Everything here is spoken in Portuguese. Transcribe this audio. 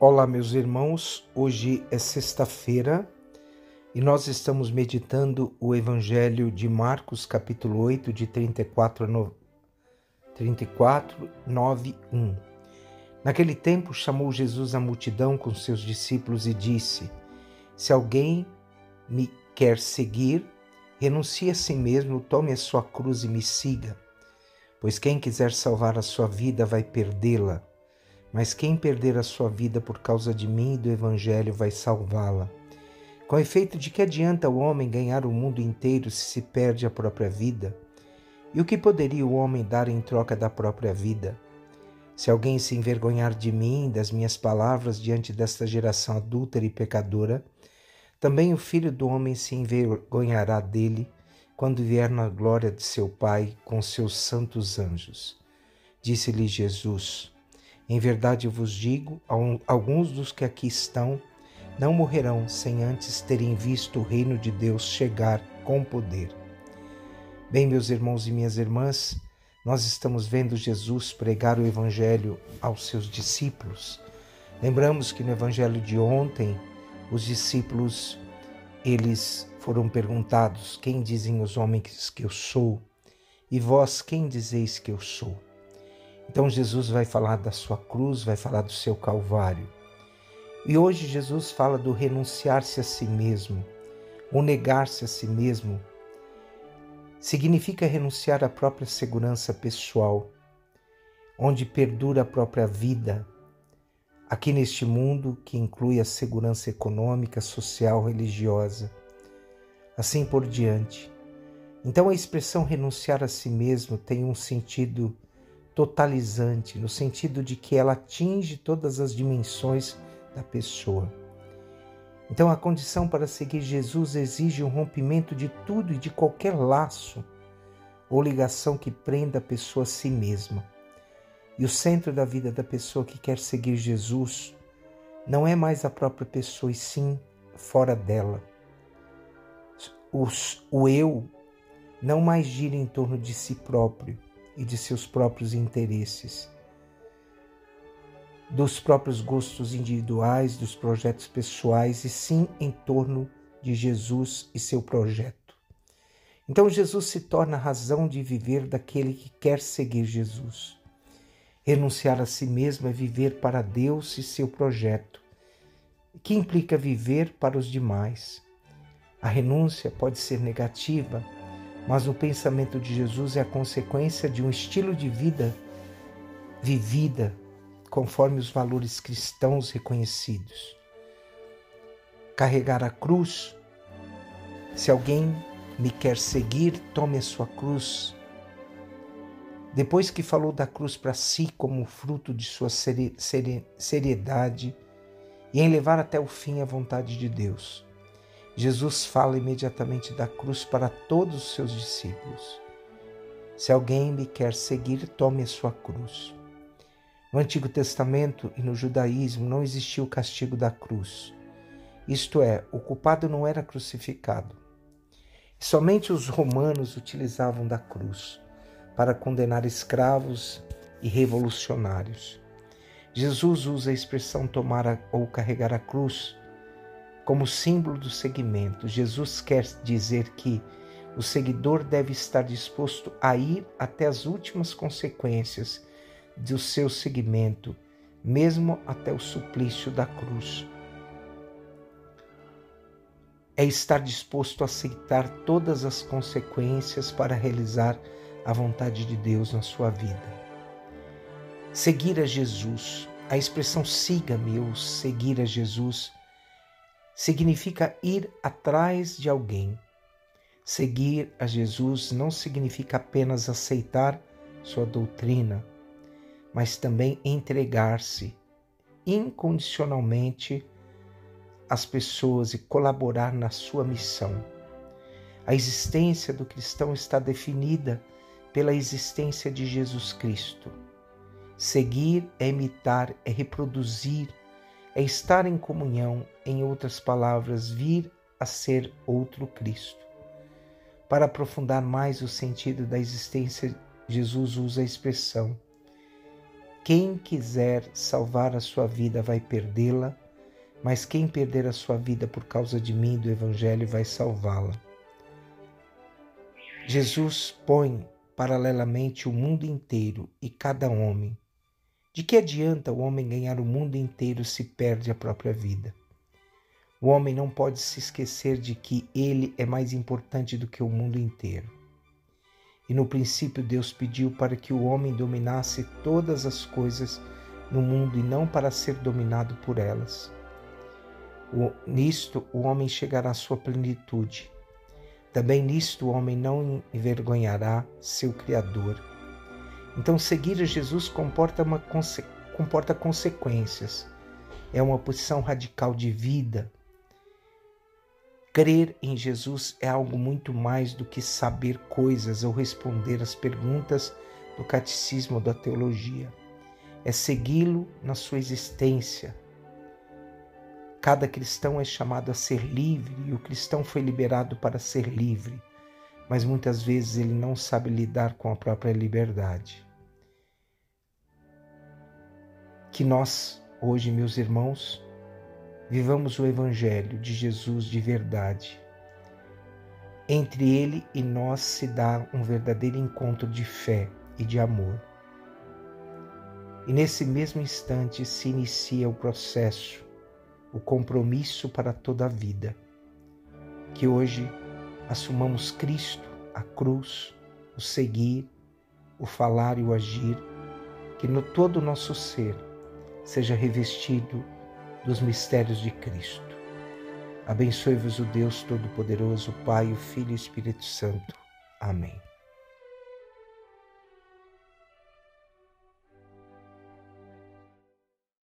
Olá, meus irmãos. Hoje é sexta-feira e nós estamos meditando o Evangelho de Marcos, capítulo 8, de 34 a 9, 34, 9, 1. Naquele tempo chamou Jesus a multidão com seus discípulos e disse: Se alguém me quer seguir, renuncie a si mesmo, tome a sua cruz e me siga. Pois quem quiser salvar a sua vida vai perdê-la mas quem perder a sua vida por causa de mim e do Evangelho vai salvá-la. Com efeito, de que adianta o homem ganhar o mundo inteiro se se perde a própria vida? E o que poderia o homem dar em troca da própria vida? Se alguém se envergonhar de mim, das minhas palavras diante desta geração adúltera e pecadora, também o filho do homem se envergonhará dele quando vier na glória de seu Pai com seus santos anjos. Disse-lhe Jesus: em verdade vos digo: alguns dos que aqui estão não morrerão sem antes terem visto o reino de Deus chegar com poder. Bem, meus irmãos e minhas irmãs, nós estamos vendo Jesus pregar o Evangelho aos seus discípulos. Lembramos que no Evangelho de ontem, os discípulos eles foram perguntados: Quem dizem os homens que eu sou? E vós, quem dizeis que eu sou? Então Jesus vai falar da sua cruz, vai falar do seu calvário. E hoje Jesus fala do renunciar-se a si mesmo, o negar-se a si mesmo. Significa renunciar à própria segurança pessoal, onde perdura a própria vida, aqui neste mundo que inclui a segurança econômica, social, religiosa, assim por diante. Então a expressão renunciar a si mesmo tem um sentido totalizante, no sentido de que ela atinge todas as dimensões da pessoa. Então, a condição para seguir Jesus exige um rompimento de tudo e de qualquer laço ou ligação que prenda a pessoa a si mesma. E o centro da vida da pessoa que quer seguir Jesus não é mais a própria pessoa, e sim fora dela. O eu não mais gira em torno de si próprio, e de seus próprios interesses, dos próprios gostos individuais, dos projetos pessoais e sim em torno de Jesus e seu projeto. Então Jesus se torna a razão de viver daquele que quer seguir Jesus. Renunciar a si mesmo é viver para Deus e seu projeto, que implica viver para os demais. A renúncia pode ser negativa, mas o pensamento de Jesus é a consequência de um estilo de vida vivida conforme os valores cristãos reconhecidos. Carregar a cruz. Se alguém me quer seguir, tome a sua cruz. Depois que falou da cruz para si como fruto de sua seriedade e em levar até o fim a vontade de Deus. Jesus fala imediatamente da cruz para todos os seus discípulos. Se alguém me quer seguir, tome a sua cruz. No Antigo Testamento e no judaísmo não existia o castigo da cruz. Isto é, o culpado não era crucificado. Somente os romanos utilizavam da cruz para condenar escravos e revolucionários. Jesus usa a expressão tomar ou carregar a cruz como símbolo do seguimento. Jesus quer dizer que o seguidor deve estar disposto a ir até as últimas consequências do seu seguimento, mesmo até o suplício da cruz. É estar disposto a aceitar todas as consequências para realizar a vontade de Deus na sua vida. Seguir a Jesus, a expressão siga-me ou seguir a Jesus significa ir atrás de alguém. Seguir a Jesus não significa apenas aceitar sua doutrina, mas também entregar-se incondicionalmente às pessoas e colaborar na sua missão. A existência do cristão está definida pela existência de Jesus Cristo. Seguir é imitar, é reproduzir é estar em comunhão, em outras palavras, vir a ser outro Cristo. Para aprofundar mais o sentido da existência, Jesus usa a expressão: Quem quiser salvar a sua vida vai perdê-la, mas quem perder a sua vida por causa de mim e do Evangelho vai salvá-la. Jesus põe paralelamente o mundo inteiro e cada homem. De que adianta o homem ganhar o mundo inteiro se perde a própria vida? O homem não pode se esquecer de que ele é mais importante do que o mundo inteiro. E no princípio Deus pediu para que o homem dominasse todas as coisas no mundo e não para ser dominado por elas. O, nisto o homem chegará à sua plenitude. Também nisto o homem não envergonhará seu Criador. Então seguir a Jesus comporta, uma, comporta consequências. É uma posição radical de vida, Crer em Jesus é algo muito mais do que saber coisas ou responder às perguntas do catecismo da teologia. É segui-lo na sua existência. Cada cristão é chamado a ser livre e o cristão foi liberado para ser livre, mas muitas vezes ele não sabe lidar com a própria liberdade. Que nós, hoje, meus irmãos, Vivamos o Evangelho de Jesus de verdade. Entre ele e nós se dá um verdadeiro encontro de fé e de amor. E nesse mesmo instante se inicia o processo, o compromisso para toda a vida. Que hoje assumamos Cristo, a cruz, o seguir, o falar e o agir, que no todo o nosso ser seja revestido dos mistérios de Cristo. Abençoe-vos o Deus Todo-Poderoso, Pai, o Filho e o Espírito Santo. Amém.